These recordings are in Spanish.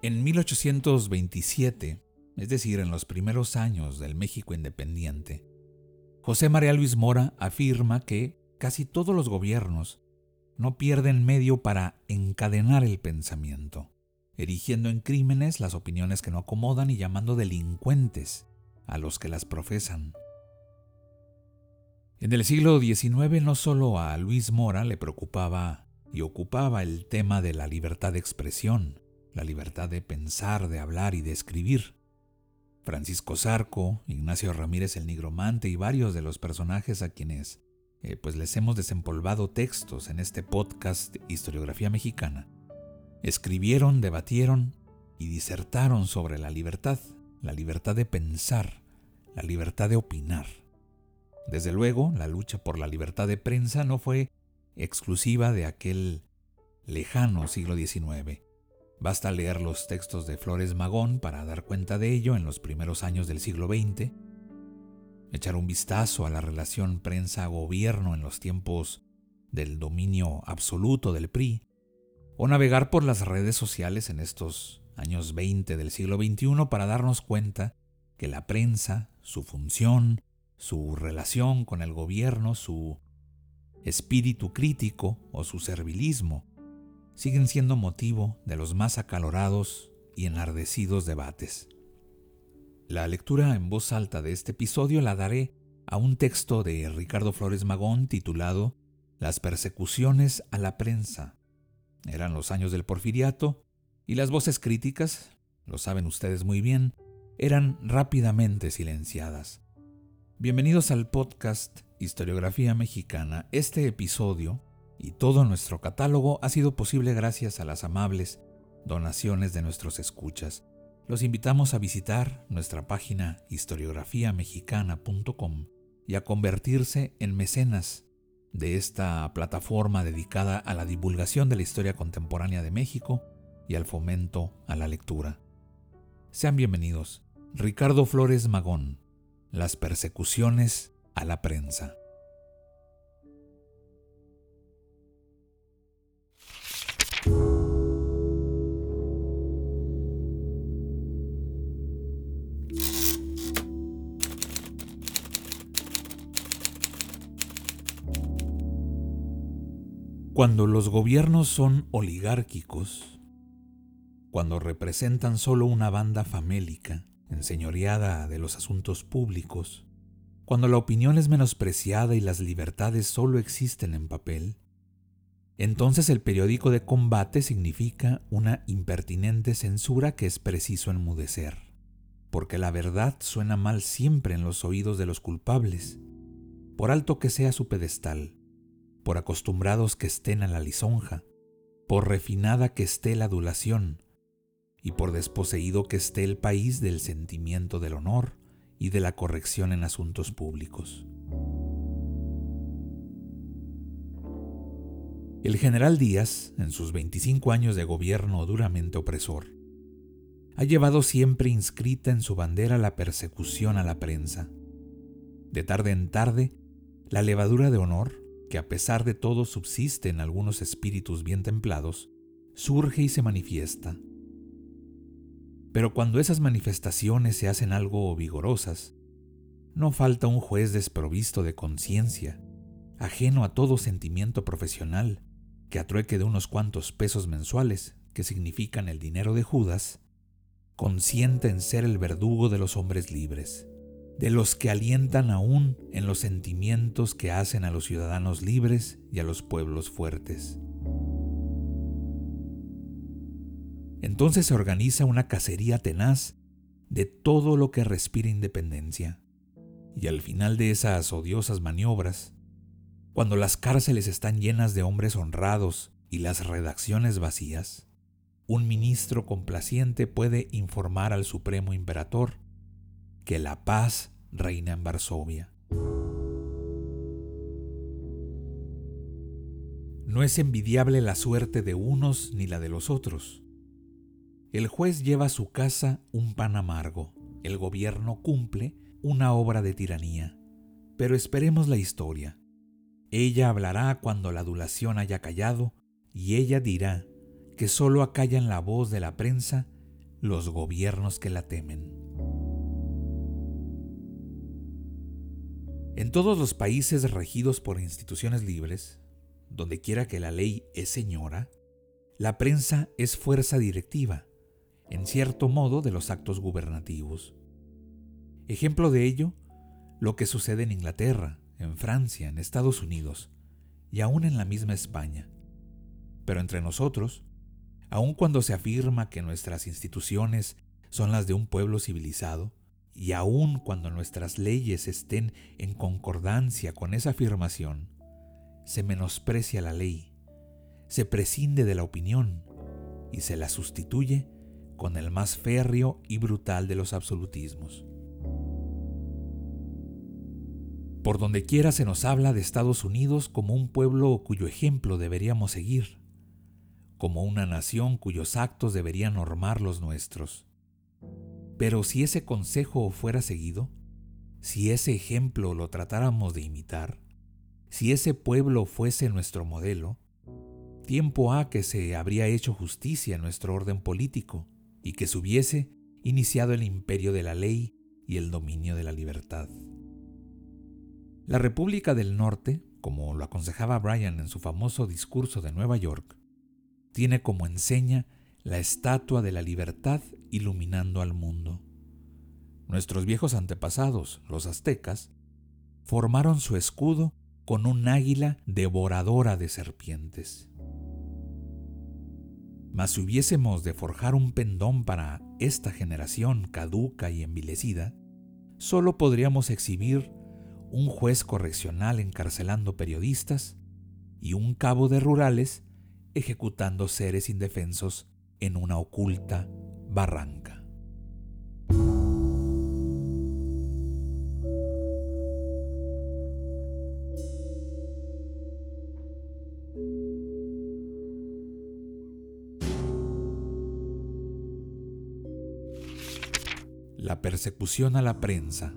En 1827, es decir, en los primeros años del México independiente, José María Luis Mora afirma que casi todos los gobiernos no pierden medio para encadenar el pensamiento, erigiendo en crímenes las opiniones que no acomodan y llamando delincuentes a los que las profesan. En el siglo XIX no solo a Luis Mora le preocupaba y ocupaba el tema de la libertad de expresión, la libertad de pensar, de hablar y de escribir. Francisco Zarco, Ignacio Ramírez el Nigromante y varios de los personajes a quienes eh, pues les hemos desempolvado textos en este podcast Historiografía Mexicana, escribieron, debatieron y disertaron sobre la libertad, la libertad de pensar, la libertad de opinar. Desde luego, la lucha por la libertad de prensa no fue exclusiva de aquel lejano siglo XIX. Basta leer los textos de Flores Magón para dar cuenta de ello en los primeros años del siglo XX, echar un vistazo a la relación prensa-gobierno en los tiempos del dominio absoluto del PRI, o navegar por las redes sociales en estos años 20 del siglo XXI para darnos cuenta que la prensa, su función, su relación con el gobierno, su espíritu crítico o su servilismo, siguen siendo motivo de los más acalorados y enardecidos debates. La lectura en voz alta de este episodio la daré a un texto de Ricardo Flores Magón titulado Las persecuciones a la prensa. Eran los años del porfiriato y las voces críticas, lo saben ustedes muy bien, eran rápidamente silenciadas. Bienvenidos al podcast Historiografía Mexicana. Este episodio y todo nuestro catálogo ha sido posible gracias a las amables donaciones de nuestros escuchas. Los invitamos a visitar nuestra página historiografiamexicana.com y a convertirse en mecenas de esta plataforma dedicada a la divulgación de la historia contemporánea de México y al fomento a la lectura. Sean bienvenidos. Ricardo Flores Magón, Las persecuciones a la prensa. Cuando los gobiernos son oligárquicos, cuando representan solo una banda famélica, enseñoreada de los asuntos públicos, cuando la opinión es menospreciada y las libertades solo existen en papel, entonces el periódico de combate significa una impertinente censura que es preciso enmudecer, porque la verdad suena mal siempre en los oídos de los culpables, por alto que sea su pedestal por acostumbrados que estén a la lisonja, por refinada que esté la adulación, y por desposeído que esté el país del sentimiento del honor y de la corrección en asuntos públicos. El general Díaz, en sus 25 años de gobierno duramente opresor, ha llevado siempre inscrita en su bandera la persecución a la prensa. De tarde en tarde, la levadura de honor que a pesar de todo subsiste en algunos espíritus bien templados, surge y se manifiesta. Pero cuando esas manifestaciones se hacen algo vigorosas, no falta un juez desprovisto de conciencia, ajeno a todo sentimiento profesional, que a trueque de unos cuantos pesos mensuales, que significan el dinero de Judas, consiente en ser el verdugo de los hombres libres de los que alientan aún en los sentimientos que hacen a los ciudadanos libres y a los pueblos fuertes. Entonces se organiza una cacería tenaz de todo lo que respira independencia, y al final de esas odiosas maniobras, cuando las cárceles están llenas de hombres honrados y las redacciones vacías, un ministro complaciente puede informar al Supremo Imperator que la paz reina en Varsovia. No es envidiable la suerte de unos ni la de los otros. El juez lleva a su casa un pan amargo, el gobierno cumple una obra de tiranía. Pero esperemos la historia. Ella hablará cuando la adulación haya callado y ella dirá que solo acallan la voz de la prensa los gobiernos que la temen. En todos los países regidos por instituciones libres, donde quiera que la ley es señora, la prensa es fuerza directiva, en cierto modo, de los actos gubernativos. Ejemplo de ello, lo que sucede en Inglaterra, en Francia, en Estados Unidos y aún en la misma España. Pero entre nosotros, aun cuando se afirma que nuestras instituciones son las de un pueblo civilizado, y aun cuando nuestras leyes estén en concordancia con esa afirmación, se menosprecia la ley, se prescinde de la opinión y se la sustituye con el más férreo y brutal de los absolutismos. Por donde quiera se nos habla de Estados Unidos como un pueblo cuyo ejemplo deberíamos seguir, como una nación cuyos actos deberían normar los nuestros. Pero si ese consejo fuera seguido, si ese ejemplo lo tratáramos de imitar, si ese pueblo fuese nuestro modelo, tiempo ha que se habría hecho justicia en nuestro orden político y que se hubiese iniciado el imperio de la ley y el dominio de la libertad. La República del Norte, como lo aconsejaba Bryan en su famoso discurso de Nueva York, tiene como enseña la estatua de la libertad iluminando al mundo. Nuestros viejos antepasados, los aztecas, formaron su escudo con un águila devoradora de serpientes. Mas si hubiésemos de forjar un pendón para esta generación caduca y envilecida, solo podríamos exhibir un juez correccional encarcelando periodistas y un cabo de rurales ejecutando seres indefensos en una oculta barranca. La persecución a la prensa.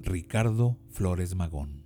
Ricardo Flores Magón.